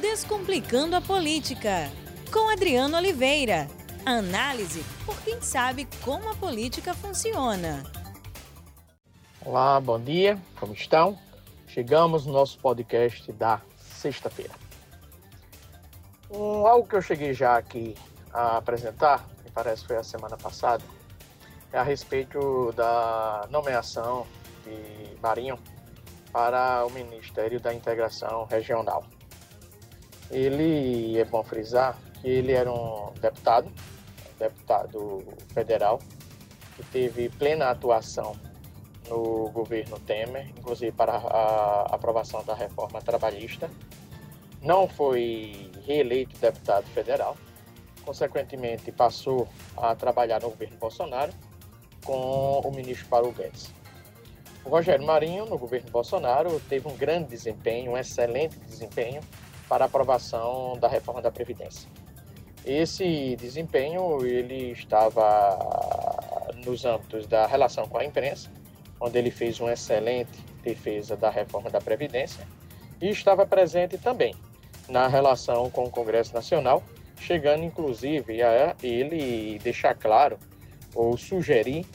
Descomplicando a Política, com Adriano Oliveira. Análise por quem sabe como a política funciona. Olá, bom dia, como estão? Chegamos no nosso podcast da sexta-feira. Um, algo que eu cheguei já aqui a apresentar, me parece que foi a semana passada, é a respeito da nomeação de Marinho para o Ministério da Integração Regional. Ele, é bom frisar, que ele era um deputado, deputado federal, que teve plena atuação no governo Temer, inclusive para a aprovação da reforma trabalhista. Não foi reeleito deputado federal, consequentemente passou a trabalhar no governo Bolsonaro com o ministro Paulo Guedes. O Rogério Marinho, no governo Bolsonaro, teve um grande desempenho, um excelente desempenho para aprovação da reforma da Previdência. Esse desempenho ele estava nos âmbitos da relação com a imprensa, onde ele fez uma excelente defesa da reforma da Previdência, e estava presente também na relação com o Congresso Nacional, chegando inclusive a ele deixar claro ou sugerir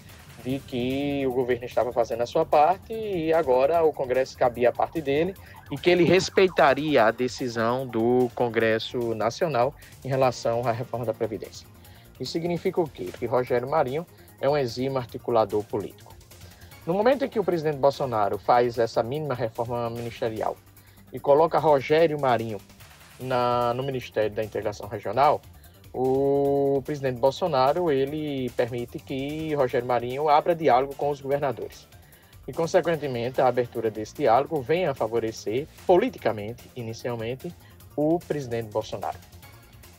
de que o governo estava fazendo a sua parte e agora o Congresso cabia a parte dele e que ele respeitaria a decisão do Congresso Nacional em relação à reforma da Previdência. Isso significa o quê? Que Rogério Marinho é um exímio articulador político. No momento em que o presidente Bolsonaro faz essa mínima reforma ministerial e coloca Rogério Marinho na, no Ministério da Integração Regional, o presidente Bolsonaro ele permite que Rogério Marinho abra diálogo com os governadores. E, consequentemente, a abertura desse diálogo vem a favorecer, politicamente, inicialmente, o presidente Bolsonaro.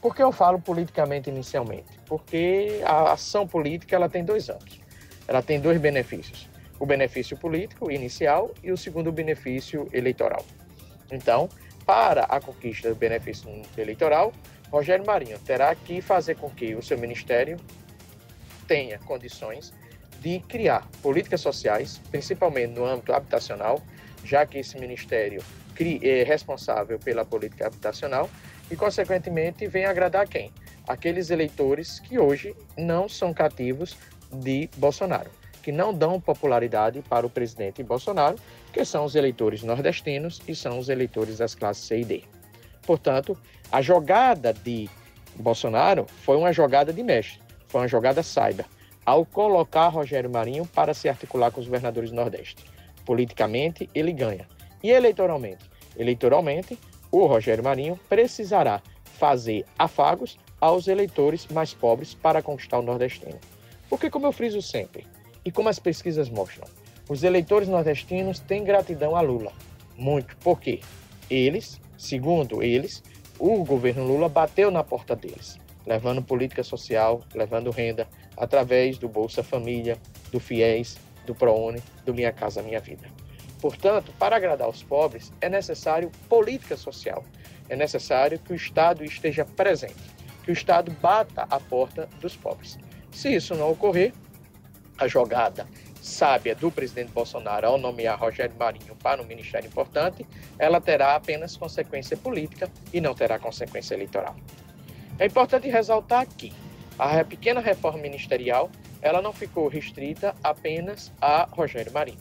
Por que eu falo politicamente inicialmente? Porque a ação política ela tem dois âmbitos. Ela tem dois benefícios. O benefício político inicial e o segundo benefício eleitoral. Então, para a conquista do benefício eleitoral, Rogério Marinho terá que fazer com que o seu ministério tenha condições de criar políticas sociais, principalmente no âmbito habitacional, já que esse ministério é responsável pela política habitacional e, consequentemente, vem agradar quem? Aqueles eleitores que hoje não são cativos de Bolsonaro, que não dão popularidade para o presidente Bolsonaro, que são os eleitores nordestinos e são os eleitores das classes C e D. Portanto, a jogada de Bolsonaro foi uma jogada de mestre, foi uma jogada cyber, ao colocar Rogério Marinho para se articular com os governadores do Nordeste. Politicamente, ele ganha. E eleitoralmente? Eleitoralmente, o Rogério Marinho precisará fazer afagos aos eleitores mais pobres para conquistar o nordestino. Porque, como eu friso sempre, e como as pesquisas mostram, os eleitores nordestinos têm gratidão a Lula. Muito. Por quê? Eles Segundo eles, o governo Lula bateu na porta deles, levando política social, levando renda, através do Bolsa Família, do FIES, do ProUni, do Minha Casa Minha Vida. Portanto, para agradar os pobres, é necessário política social. É necessário que o Estado esteja presente, que o Estado bata a porta dos pobres. Se isso não ocorrer, a jogada sábia do presidente Bolsonaro ao nomear Rogério Marinho para um ministério importante, ela terá apenas consequência política e não terá consequência eleitoral. É importante ressaltar que a pequena reforma ministerial ela não ficou restrita apenas a Rogério Marinho.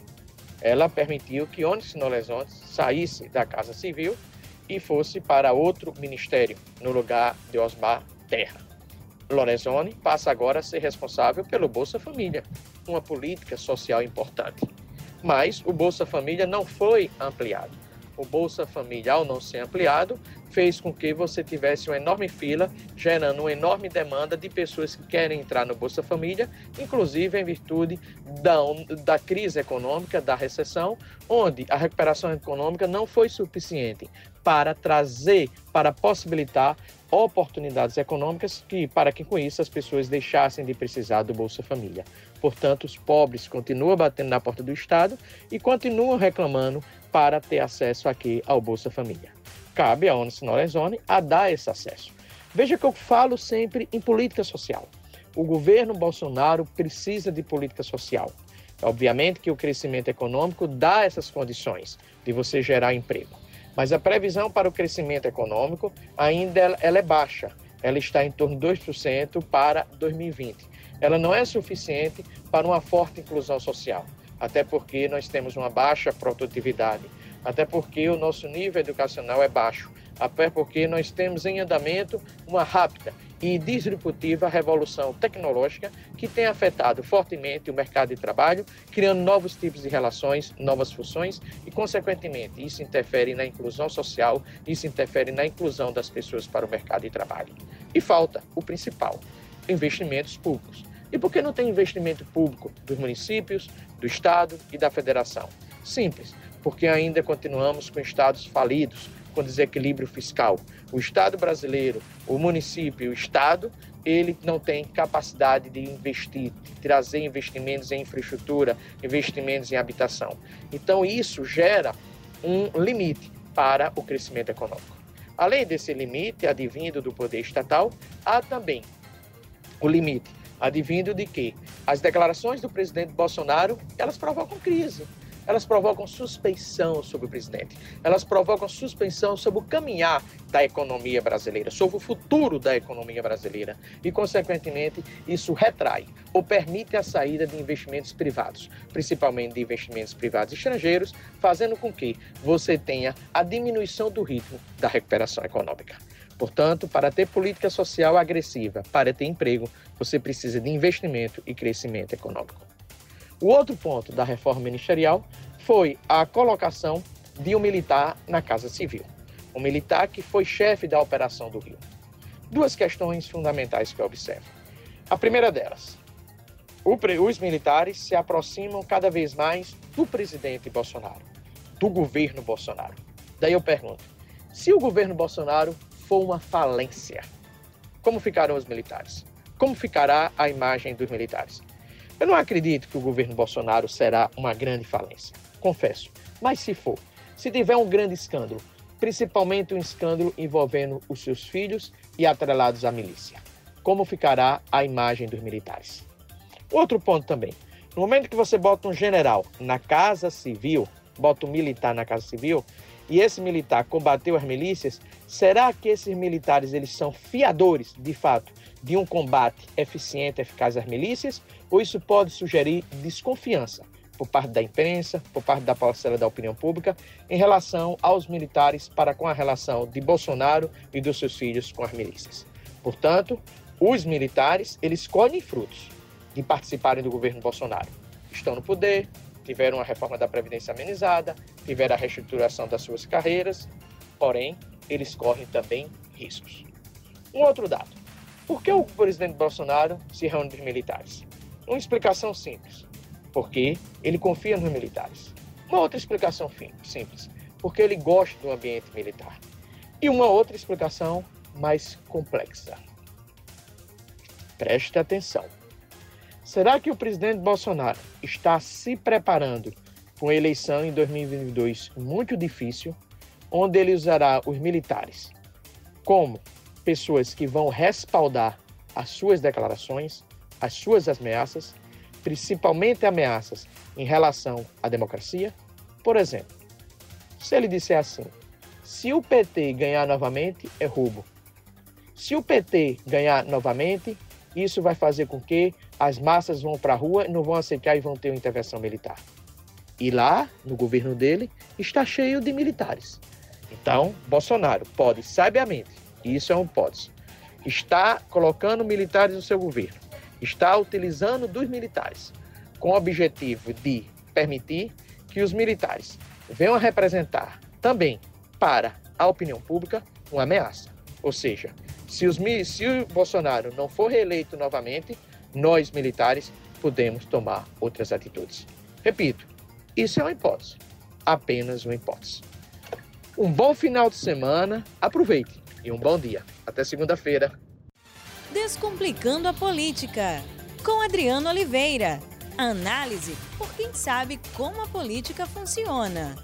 Ela permitiu que Onyx Nolesontes saísse da Casa Civil e fosse para outro ministério, no lugar de Osmar Terra. Lorenzoni passa agora a ser responsável pelo Bolsa Família, uma política social importante. Mas o Bolsa Família não foi ampliado. O Bolsa Família, ao não ser ampliado, fez com que você tivesse uma enorme fila, gerando uma enorme demanda de pessoas que querem entrar no Bolsa Família, inclusive em virtude da, da crise econômica, da recessão, onde a recuperação econômica não foi suficiente para trazer, para possibilitar oportunidades econômicas que, para que com isso as pessoas deixassem de precisar do Bolsa Família. Portanto, os pobres continuam batendo na porta do Estado e continuam reclamando para ter acesso aqui ao Bolsa Família. Cabe à ONU Lorenzoni a dar esse acesso. Veja que eu falo sempre em política social. O governo Bolsonaro precisa de política social. Obviamente que o crescimento econômico dá essas condições de você gerar emprego. Mas a previsão para o crescimento econômico ainda ela é baixa. Ela está em torno de 2% para 2020. Ela não é suficiente para uma forte inclusão social, até porque nós temos uma baixa produtividade, até porque o nosso nível educacional é baixo, até porque nós temos em andamento uma rápida e disruptiva revolução tecnológica que tem afetado fortemente o mercado de trabalho, criando novos tipos de relações, novas funções e, consequentemente, isso interfere na inclusão social, isso interfere na inclusão das pessoas para o mercado de trabalho. E falta o principal: investimentos públicos. E por que não tem investimento público dos municípios, do Estado e da Federação? Simples, porque ainda continuamos com estados falidos, com desequilíbrio fiscal. O Estado brasileiro, o município, o Estado, ele não tem capacidade de investir, de trazer investimentos em infraestrutura, investimentos em habitação. Então, isso gera um limite para o crescimento econômico. Além desse limite advindo do poder estatal, há também o limite advindo de que as declarações do presidente Bolsonaro, elas provocam crise elas provocam suspeição sobre o presidente, elas provocam suspeição sobre o caminhar da economia brasileira, sobre o futuro da economia brasileira. E, consequentemente, isso retrai ou permite a saída de investimentos privados, principalmente de investimentos privados estrangeiros, fazendo com que você tenha a diminuição do ritmo da recuperação econômica. Portanto, para ter política social agressiva, para ter emprego, você precisa de investimento e crescimento econômico. O outro ponto da reforma ministerial foi a colocação de um militar na Casa Civil, um militar que foi chefe da Operação do Rio. Duas questões fundamentais que eu observo. A primeira delas, os militares se aproximam cada vez mais do presidente Bolsonaro, do governo Bolsonaro. Daí eu pergunto: se o governo Bolsonaro for uma falência, como ficarão os militares? Como ficará a imagem dos militares? Eu não acredito que o governo Bolsonaro será uma grande falência, confesso. Mas se for, se tiver um grande escândalo, principalmente um escândalo envolvendo os seus filhos e atrelados à milícia, como ficará a imagem dos militares? Outro ponto também. No momento que você bota um general na casa civil, bota um militar na casa civil, e esse militar combateu as milícias, será que esses militares eles são fiadores, de fato, de um combate eficiente e eficaz às milícias? Ou isso pode sugerir desconfiança por parte da imprensa, por parte da parcela da opinião pública, em relação aos militares para com a relação de Bolsonaro e dos seus filhos com as milícias? Portanto, os militares, eles colhem frutos de participarem do governo Bolsonaro. Estão no poder, tiveram a reforma da Previdência amenizada, tiveram a reestruturação das suas carreiras, porém, eles correm também riscos. Um outro dado. Por que o presidente Bolsonaro se reúne com os militares? Uma explicação simples. Porque ele confia nos militares. Uma outra explicação simples. Porque ele gosta do ambiente militar. E uma outra explicação mais complexa. Preste atenção. Será que o presidente Bolsonaro está se preparando para uma eleição em 2022 muito difícil, onde ele usará os militares como pessoas que vão respaldar as suas declarações, as suas ameaças, principalmente ameaças em relação à democracia? Por exemplo, se ele disser assim: se o PT ganhar novamente, é roubo. Se o PT ganhar novamente, isso vai fazer com que as massas vão para a rua, não vão aceitar e vão ter uma intervenção militar. E lá, no governo dele, está cheio de militares. Então, Bolsonaro pode, sabiamente, isso é um hipótese, está colocando militares no seu governo, está utilizando dos militares com o objetivo de permitir que os militares venham a representar também para a opinião pública uma ameaça. Ou seja, se, os, se o Bolsonaro não for reeleito novamente, nós militares podemos tomar outras atitudes. Repito, isso é uma hipótese, apenas uma hipótese. Um bom final de semana, aproveite e um bom dia. Até segunda-feira. Descomplicando a política, com Adriano Oliveira. Análise por quem sabe como a política funciona.